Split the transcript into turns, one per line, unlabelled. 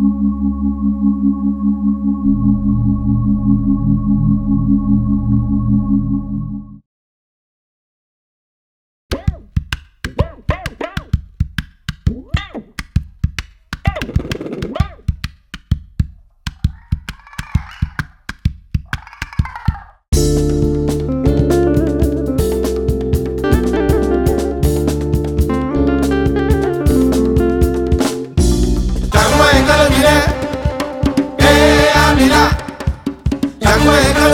Thank you. juega.